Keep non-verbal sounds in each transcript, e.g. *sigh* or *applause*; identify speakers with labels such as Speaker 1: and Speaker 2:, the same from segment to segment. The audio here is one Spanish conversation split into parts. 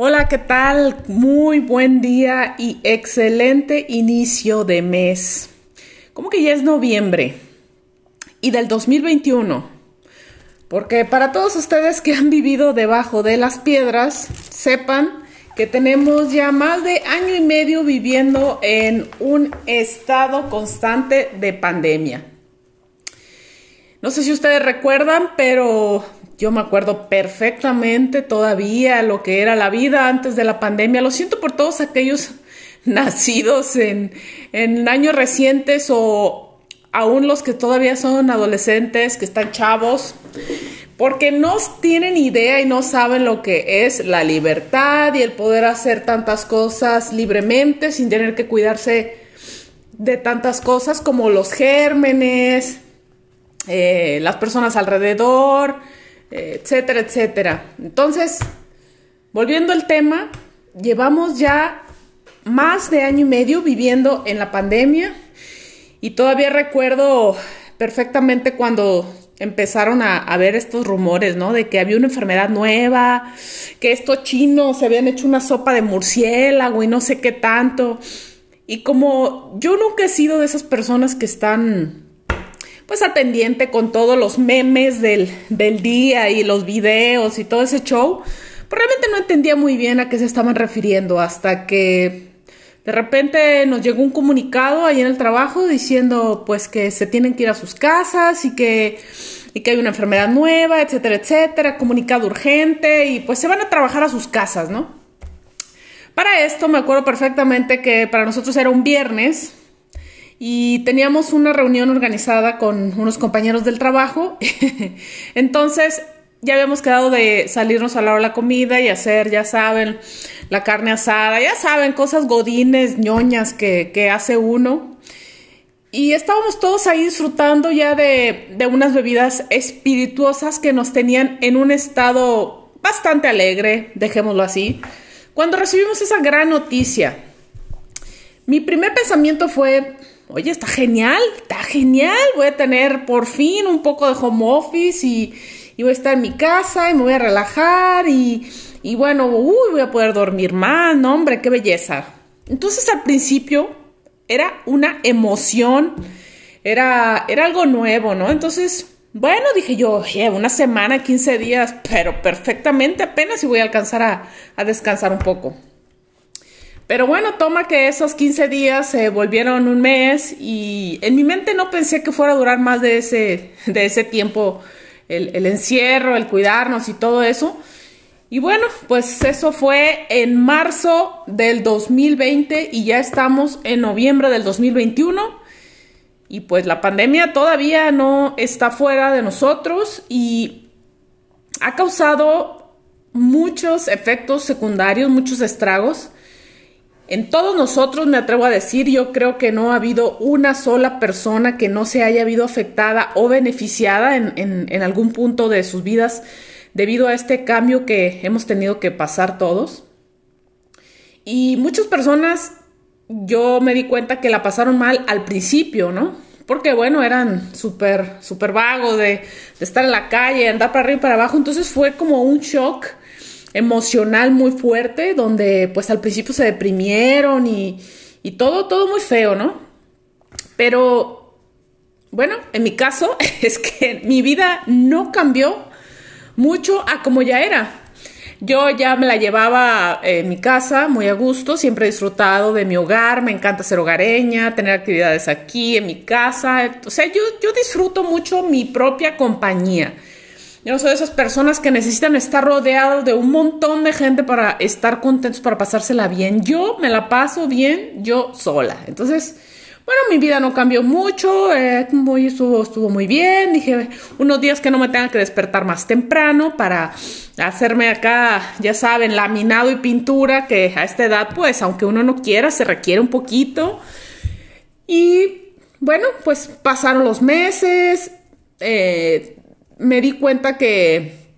Speaker 1: Hola, ¿qué tal? Muy buen día y excelente inicio de mes. Como que ya es noviembre y del 2021. Porque para todos ustedes que han vivido debajo de las piedras, sepan que tenemos ya más de año y medio viviendo en un estado constante de pandemia. No sé si ustedes recuerdan, pero yo me acuerdo perfectamente todavía lo que era la vida antes de la pandemia. Lo siento por todos aquellos *laughs* nacidos en, en años recientes o aún los que todavía son adolescentes, que están chavos, porque no tienen idea y no saben lo que es la libertad y el poder hacer tantas cosas libremente sin tener que cuidarse de tantas cosas como los gérmenes, eh, las personas alrededor, etcétera, etcétera. Entonces, volviendo al tema, llevamos ya más de año y medio viviendo en la pandemia y todavía recuerdo perfectamente cuando empezaron a, a, ver estos rumores, ¿no? De que había una enfermedad nueva, que estos chinos se habían hecho una sopa de murciélago y no sé qué tanto. Y como yo nunca he sido de esas personas que están pues al pendiente con todos los memes del, del día y los videos y todo ese show, pues realmente no entendía muy bien a qué se estaban refiriendo hasta que de repente nos llegó un comunicado ahí en el trabajo diciendo pues que se tienen que ir a sus casas y que, y que hay una enfermedad nueva, etcétera, etcétera, comunicado urgente y pues se van a trabajar a sus casas, ¿no? Para esto me acuerdo perfectamente que para nosotros era un viernes y teníamos una reunión organizada con unos compañeros del trabajo. *laughs* Entonces ya habíamos quedado de salirnos a la hora de la comida y hacer, ya saben, la carne asada, ya saben, cosas godines, ñoñas que, que hace uno. Y estábamos todos ahí disfrutando ya de, de unas bebidas espirituosas que nos tenían en un estado bastante alegre, dejémoslo así, cuando recibimos esa gran noticia. Mi primer pensamiento fue, oye, está genial, está genial, voy a tener por fin un poco de home office y, voy a estar en mi casa y me voy a relajar y, bueno, uy, voy a poder dormir más, no hombre, qué belleza. Entonces al principio era una emoción, era, era algo nuevo, ¿no? Entonces, bueno, dije yo, una semana, 15 días, pero perfectamente apenas y voy a alcanzar a descansar un poco. Pero bueno, toma que esos 15 días se volvieron un mes y en mi mente no pensé que fuera a durar más de ese, de ese tiempo el, el encierro, el cuidarnos y todo eso. Y bueno, pues eso fue en marzo del 2020 y ya estamos en noviembre del 2021. Y pues la pandemia todavía no está fuera de nosotros y ha causado muchos efectos secundarios, muchos estragos. En todos nosotros, me atrevo a decir, yo creo que no ha habido una sola persona que no se haya habido afectada o beneficiada en, en, en, algún punto de sus vidas debido a este cambio que hemos tenido que pasar todos. Y muchas personas, yo me di cuenta que la pasaron mal al principio, ¿no? Porque bueno, eran súper, súper vagos de, de estar en la calle, andar para arriba y para abajo. Entonces fue como un shock emocional muy fuerte, donde pues al principio se deprimieron y, y todo, todo muy feo, ¿no? Pero bueno, en mi caso *laughs* es que mi vida no cambió mucho a como ya era. Yo ya me la llevaba en mi casa muy a gusto, siempre he disfrutado de mi hogar, me encanta ser hogareña, tener actividades aquí en mi casa, o sea, yo, yo disfruto mucho mi propia compañía. Yo no soy de esas personas que necesitan estar rodeados de un montón de gente para estar contentos, para pasársela bien. Yo me la paso bien yo sola. Entonces, bueno, mi vida no cambió mucho, eh, muy, estuvo, estuvo muy bien. Dije, unos días que no me tenga que despertar más temprano para hacerme acá, ya saben, laminado y pintura, que a esta edad, pues, aunque uno no quiera, se requiere un poquito. Y bueno, pues pasaron los meses. Eh, me di cuenta que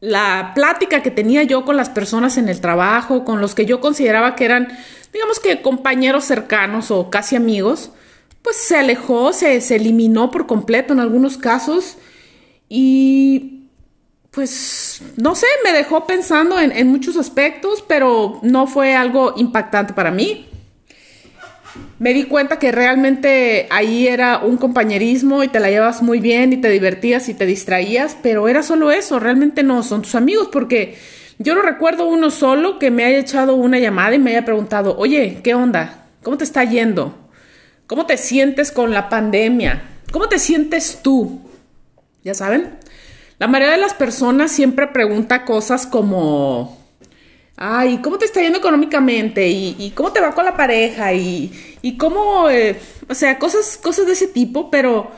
Speaker 1: la plática que tenía yo con las personas en el trabajo, con los que yo consideraba que eran, digamos que compañeros cercanos o casi amigos, pues se alejó, se, se eliminó por completo en algunos casos y pues, no sé, me dejó pensando en, en muchos aspectos, pero no fue algo impactante para mí me di cuenta que realmente ahí era un compañerismo y te la llevas muy bien y te divertías y te distraías, pero era solo eso, realmente no son tus amigos porque yo no recuerdo uno solo que me haya echado una llamada y me haya preguntado, oye, ¿qué onda? ¿Cómo te está yendo? ¿Cómo te sientes con la pandemia? ¿Cómo te sientes tú? Ya saben, la mayoría de las personas siempre pregunta cosas como, ay, ¿cómo te está yendo económicamente? ¿Y, cómo te va con la pareja? ¿Y, y cómo, eh, o sea, cosas, cosas de ese tipo, pero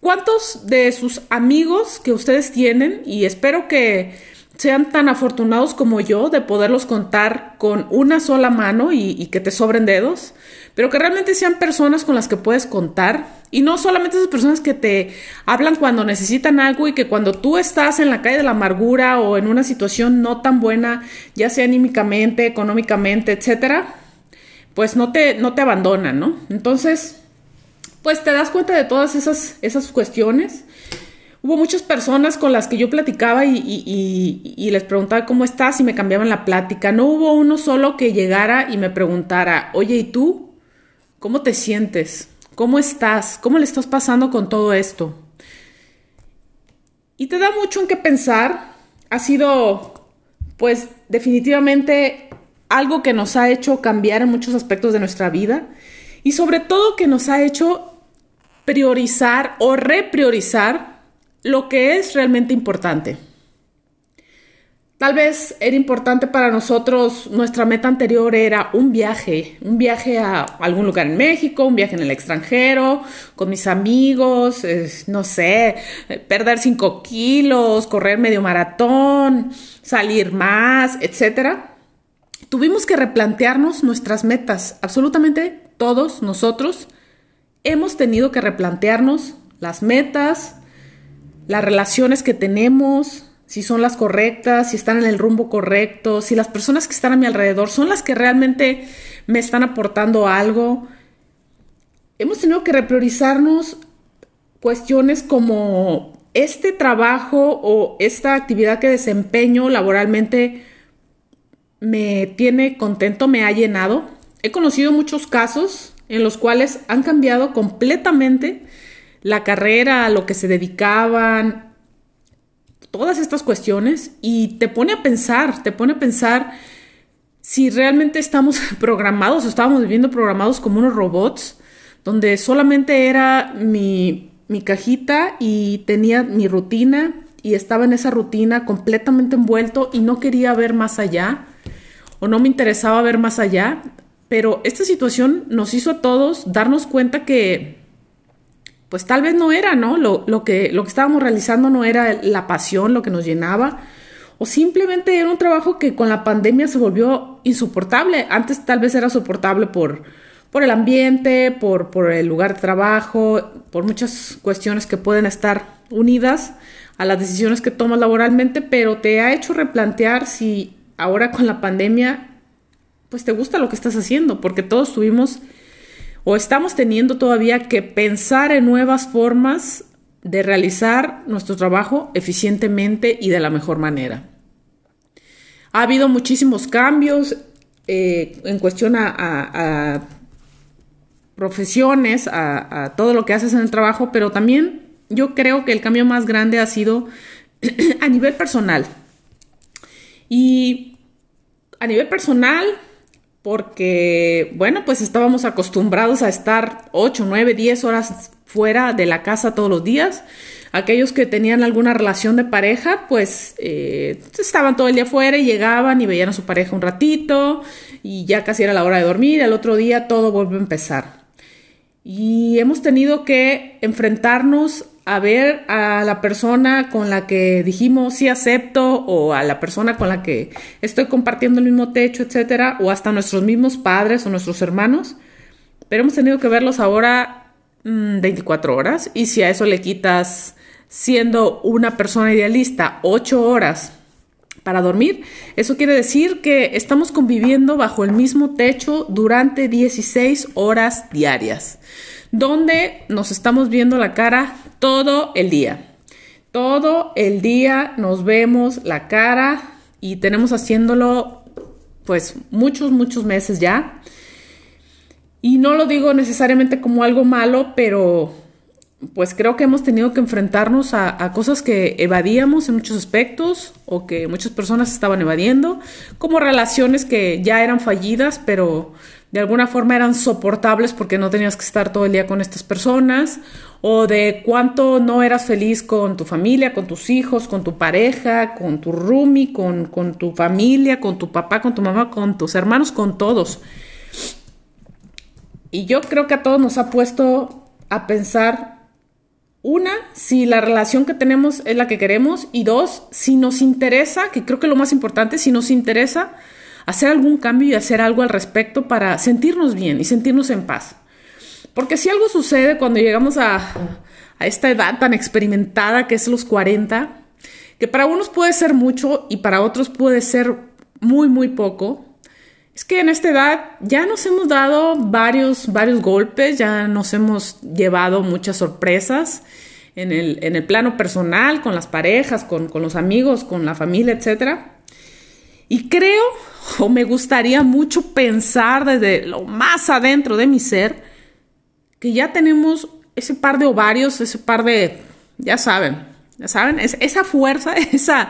Speaker 1: ¿cuántos de sus amigos que ustedes tienen, y espero que sean tan afortunados como yo de poderlos contar con una sola mano y, que te sobren dedos, pero que realmente sean personas con las que puedes contar y no solamente esas personas que te hablan cuando necesitan algo y que cuando tú estás en la calle de la amargura o en una situación no tan buena, ya sea anímicamente, económicamente, etcétera, pues no te, no te abandonan, ¿no? Entonces, pues te das cuenta de todas esas, esas cuestiones hubo muchas personas con las que yo platicaba y, les preguntaba cómo estás y me cambiaban la plática. No hubo uno solo que llegara y me preguntara, oye, ¿y tú? ¿Cómo te sientes? ¿Cómo estás? ¿Cómo le estás pasando con todo esto? Y te da mucho en qué pensar. Ha sido, pues, definitivamente algo que nos ha hecho cambiar en muchos aspectos de nuestra vida y sobre todo que nos ha hecho priorizar o repriorizar lo que es realmente importante. Tal vez era importante para nosotros, nuestra meta anterior era un viaje, un viaje a algún lugar en México, un viaje en el extranjero, con mis amigos, no sé, perder 5 kilos, correr medio maratón, salir más, etc. Tuvimos que replantearnos nuestras metas, absolutamente todos nosotros hemos tenido que replantearnos las metas, las relaciones que tenemos, si son las correctas, si están en el rumbo correcto, si las personas que están a mi alrededor son las que realmente me están aportando algo. Hemos tenido que repriorizarnos cuestiones como este trabajo o esta actividad que desempeño laboralmente me tiene contento, me ha llenado. He conocido muchos casos en los cuales han cambiado completamente la carrera, a lo que se dedicaban, todas estas cuestiones y te pone a pensar, te pone a pensar si realmente estamos *laughs* programados o estábamos viviendo programados como unos robots, donde solamente era mi, mi cajita y tenía mi rutina y estaba en esa rutina completamente envuelto y no quería ver más allá o no me interesaba ver más allá, pero esta situación nos hizo a todos darnos cuenta que pues tal vez no era, ¿no? Lo, que, lo que estábamos realizando no era la pasión, lo que nos llenaba, o simplemente era un trabajo que con la pandemia se volvió insoportable. Antes tal vez era soportable por, por el ambiente, por, por el lugar de trabajo, por muchas cuestiones que pueden estar unidas a las decisiones que tomas laboralmente, pero te ha hecho replantear si ahora con la pandemia, pues te gusta lo que estás haciendo, porque todos tuvimos o estamos teniendo todavía que pensar en nuevas formas de realizar nuestro trabajo eficientemente y de la mejor manera. Ha habido muchísimos cambios eh, en cuestión a, profesiones, a, todo lo que haces en el trabajo, pero también yo creo que el cambio más grande ha sido *clears throat* a nivel personal. Y a nivel personal, porque, bueno, pues estábamos acostumbrados a estar 8, 9, 10 horas fuera de la casa todos los días. Aquellos que tenían alguna relación de pareja, pues eh, estaban todo el día fuera y llegaban y veían a su pareja un ratito y ya casi era la hora de dormir. Al otro día todo vuelve a empezar. Y hemos tenido que enfrentarnos a ver a la persona con la que dijimos sí acepto o a la persona con la que estoy compartiendo el mismo techo, etcétera, o hasta nuestros mismos padres o nuestros hermanos, pero hemos tenido que verlos ahora 24 mm, horas y si a eso le quitas siendo una persona idealista 8 horas para dormir, eso quiere decir que estamos conviviendo bajo el mismo techo durante 16 horas diarias donde nos estamos viendo la cara todo el día. Todo el día nos vemos la cara y tenemos haciéndolo pues muchos, muchos meses ya. Y no lo digo necesariamente como algo malo, pero pues creo que hemos tenido que enfrentarnos a, cosas que evadíamos en muchos aspectos o que muchas personas estaban evadiendo, como relaciones que ya eran fallidas, pero de alguna forma eran soportables porque no tenías que estar todo el día con estas personas, o de cuánto no eras feliz con tu familia, con tus hijos, con tu pareja, con tu roomie, con, con tu familia, con tu papá, con tu mamá, con tus hermanos, con todos. Y yo creo que a todos nos ha puesto a pensar una, si la relación que tenemos es la que queremos y dos, si nos interesa, que creo que lo más importante, si nos interesa hacer algún cambio y hacer algo al respecto para sentirnos bien y sentirnos en paz. Porque si algo sucede cuando llegamos a, a esta edad tan experimentada que es los 40, que para unos puede ser mucho y para otros puede ser muy, muy poco, es que en esta edad ya nos hemos dado varios, varios golpes, ya nos hemos llevado muchas sorpresas en el, en el plano personal, con las parejas, con, con los amigos, con la familia, etc. Y creo, o me gustaría mucho pensar desde lo más adentro de mi ser, que ya tenemos ese par de ovarios, ese par de, ya saben, ya saben, es, esa fuerza, *laughs* esa,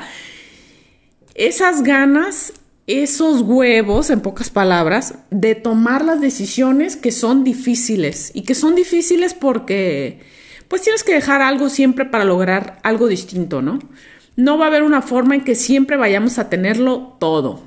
Speaker 1: esas ganas esos huevos, en pocas palabras, de tomar las decisiones que son difíciles. Y que son difíciles porque, pues tienes que dejar algo siempre para lograr algo distinto, ¿no? No va a haber una forma en que siempre vayamos a tenerlo todo.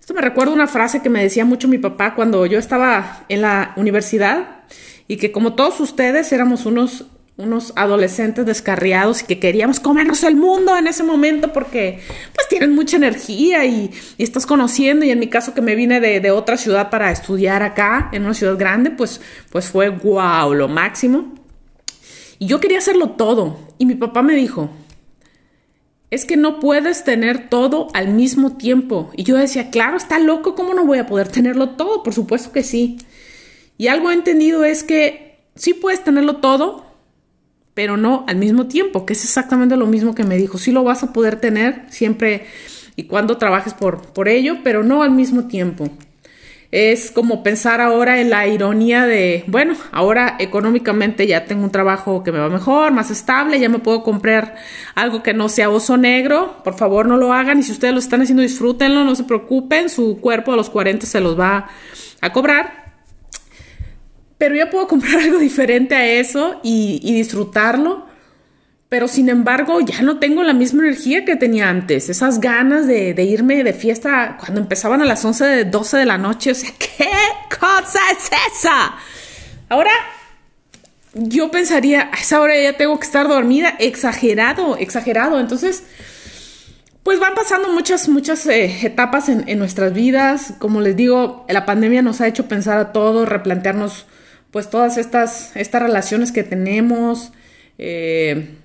Speaker 1: Esto me recuerda una frase que me decía mucho mi papá cuando yo estaba en la universidad y que como todos ustedes éramos unos unos adolescentes descarriados y que queríamos comernos el mundo en ese momento porque pues tienen mucha energía y, estás conociendo y en mi caso que me vine de, otra ciudad para estudiar acá en una ciudad grande pues, pues fue wow, lo máximo. Y yo quería hacerlo todo y mi papá me dijo, es que no puedes tener todo al mismo tiempo. Y yo decía, claro, está loco, ¿cómo no voy a poder tenerlo todo? Por supuesto que sí. Y algo he entendido es que sí puedes tenerlo todo, pero no al mismo tiempo, que es exactamente lo mismo que me dijo. Sí lo vas a poder tener siempre y cuando trabajes por, por ello, pero no al mismo tiempo. Es como pensar ahora en la ironía de, bueno, ahora económicamente ya tengo un trabajo que me va mejor, más estable, ya me puedo comprar algo que no sea oso negro, por favor no lo hagan. Y si ustedes lo están haciendo disfrútenlo, no se preocupen, su cuerpo a los 40 se los va a cobrar. Pero ya puedo *laughs* comprar algo diferente a eso y, disfrutarlo. Pero sin embargo, ya no tengo la misma energía que tenía antes. Esas ganas de, irme de fiesta cuando empezaban a las 11, de 12 de la noche. O sea, *laughs* ¿qué cosa es esa? Ahora, yo pensaría, a esa hora ya tengo que estar dormida. Exagerado, exagerado. Entonces, pues van pasando muchas, muchas eh, etapas en, nuestras vidas. Como les digo, la pandemia nos ha hecho pensar a todos, replantearnos pues todas estas, estas relaciones que tenemos. Eh,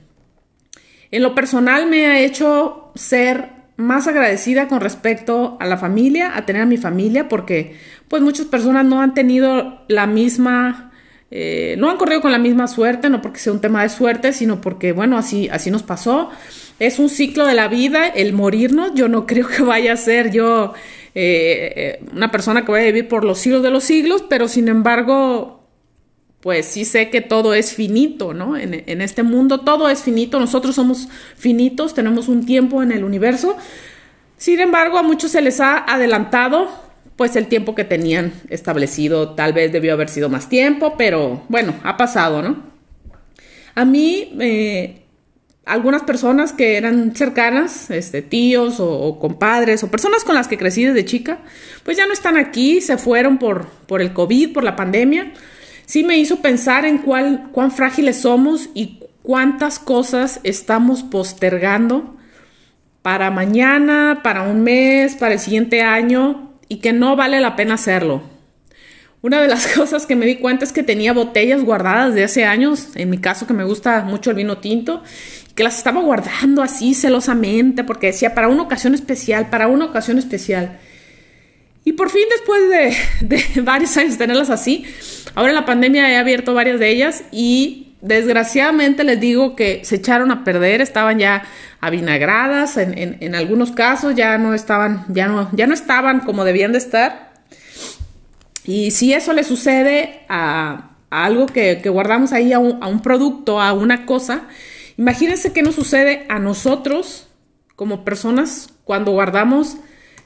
Speaker 1: en lo personal me ha hecho ser más agradecida con respecto a la familia, a tener a mi familia, porque pues muchas personas no han tenido la misma, eh, no han corrido con la misma suerte, no porque sea un tema de suerte, sino porque bueno, así, así nos pasó. Es un ciclo de la vida, el morirnos, yo no *laughs* creo que vaya a ser yo eh, una persona que vaya a vivir por los siglos de los siglos, pero sin embargo pues sí sé que todo es finito, ¿no? En, este mundo todo es finito, nosotros somos finitos, tenemos un tiempo en el universo. Sin embargo, a muchos se les ha adelantado pues el tiempo que tenían establecido, tal vez debió haber sido más tiempo, pero bueno, ha pasado, ¿no? A mí, eh, algunas personas que eran cercanas, este, tíos o, o, compadres o personas con las que crecí desde chica, pues ya no están aquí, se fueron por, por el COVID, por la pandemia sí me hizo pensar en cuán frágiles somos y cuántas cosas estamos postergando para mañana, para un mes, para el siguiente año y que no vale la pena hacerlo. Una de las *laughs* cosas que me di cuenta es que tenía botellas guardadas de hace años, en mi caso que me gusta mucho el vino tinto, que las estaba guardando así celosamente porque decía para una ocasión especial, para una ocasión especial. Y por fin, después de, *laughs* varios años tenerlas así, ahora en la pandemia he abierto varias de ellas y desgraciadamente les digo que se echaron a perder, estaban ya avinagradas, en, en, algunos casos ya no estaban, ya no, ya no estaban como debían de estar. Y si eso le sucede a, algo que, guardamos ahí, a un, a un producto, a una cosa, imagínense qué nos sucede a nosotros como personas cuando guardamos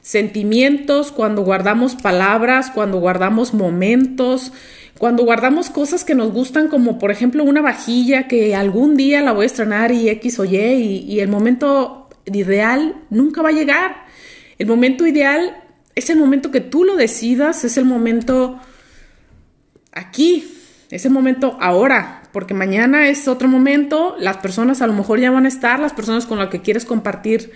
Speaker 1: sentimientos, cuando guardamos palabras, cuando guardamos momentos, cuando guardamos cosas que nos gustan, como por ejemplo una vajilla que algún día la voy a estrenar y X o Y, y, el momento ideal nunca va a llegar. El momento ideal es el momento que tú lo decidas, es el momento aquí, es el momento ahora, porque mañana es otro momento, las personas a lo mejor ya van a estar, las personas con las que quieres compartir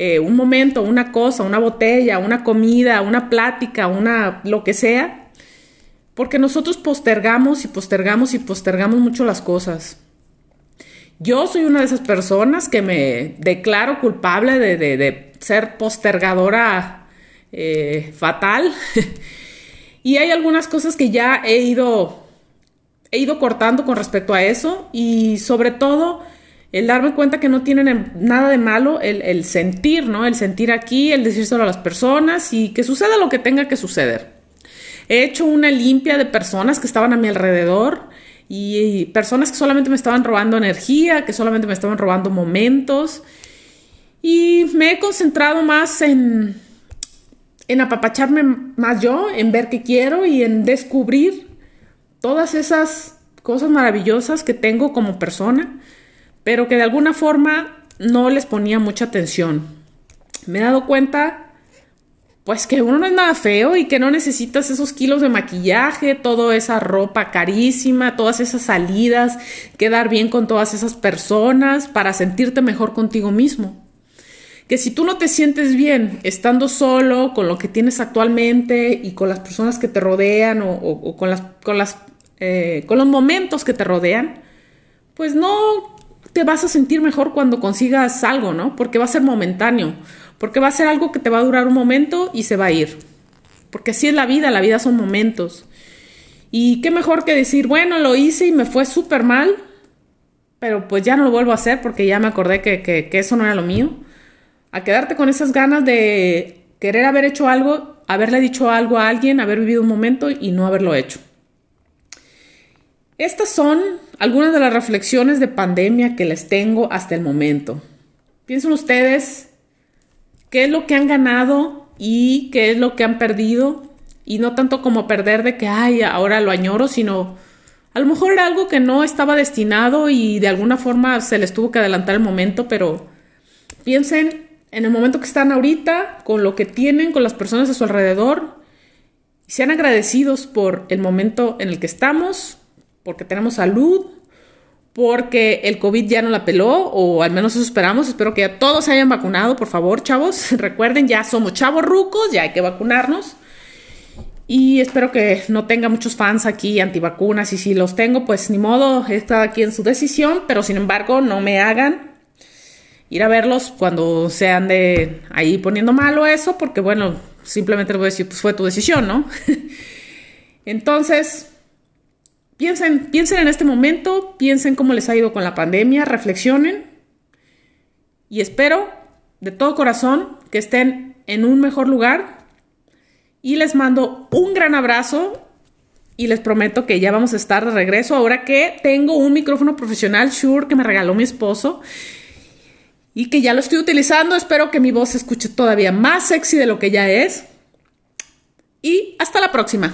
Speaker 1: eh, un momento, una cosa, una botella, una comida, una plática, una lo que sea, porque nosotros postergamos y postergamos y postergamos mucho las cosas. Yo soy una de esas personas que me declaro culpable de, ser postergadora eh, fatal. *laughs* y hay algunas cosas que ya he ido, he ido cortando con respecto a eso. Y sobre todo, el darme cuenta que no tienen nada de malo el, sentir, ¿no? El sentir aquí, el decírselo a las personas y que suceda lo que tenga que suceder. He hecho una limpia de personas que estaban a mi alrededor y personas que solamente me estaban robando energía, que solamente me estaban robando momentos. Y me he concentrado más en, en apapacharme más yo, en ver qué quiero y en descubrir todas esas cosas maravillosas que tengo como persona pero que de alguna forma no les ponía mucha atención. Me he dado cuenta, pues que uno no es nada feo y que no necesitas esos kilos de maquillaje, toda esa ropa carísima, todas esas salidas, quedar bien con todas esas personas para sentirte mejor contigo mismo. Que si tú no te sientes bien estando solo con lo que tienes actualmente y con las personas que te rodean o, con, las, con, las, eh, con los momentos que te rodean, pues no te vas a sentir mejor cuando consigas algo, ¿no? Porque va a ser momentáneo, porque va a ser algo que te va a durar un momento y se va a ir. Porque así es la vida, la vida son momentos. Y qué mejor que decir, bueno, lo hice y me fue súper mal, pero pues ya no lo vuelvo a hacer porque ya me acordé que, que, que eso no era lo mío. A quedarte con esas ganas de querer haber hecho algo, haberle dicho algo a alguien, haber vivido un momento y no haberlo hecho. Estas son algunas de las reflexiones de pandemia que les tengo hasta el momento. Piensen ustedes qué es lo que han ganado y qué es lo que han perdido. Y no tanto como perder de que, ay, ahora lo añoro, sino a lo mejor era algo que no estaba destinado y de alguna forma se les tuvo que adelantar el momento, pero piensen en el momento que están ahorita, con lo que tienen, con las personas a su alrededor, y sean agradecidos por el momento en el que estamos, porque tenemos salud, porque el COVID ya no la peló, o al menos eso esperamos. Espero que ya todos se hayan vacunado, por favor, chavos. *laughs* Recuerden, ya somos chavos rucos, ya hay que vacunarnos. Y espero que no tenga muchos fans aquí antivacunas. Y si los tengo, pues ni modo, está aquí en su decisión. Pero sin embargo, no me hagan ir a verlos cuando se ande ahí poniendo malo eso, porque bueno, simplemente les voy a decir, pues fue tu decisión, ¿no? *laughs* Entonces, Piensen, piensen en este momento, piensen cómo les ha ido con la pandemia, reflexionen y espero de todo corazón que estén en un mejor lugar y les mando un gran abrazo y les prometo que ya vamos a estar de regreso ahora que tengo un micrófono profesional Shure que me regaló mi esposo y que ya lo estoy utilizando. Espero que mi voz se escuche todavía más sexy de lo que ya es. Y hasta la próxima.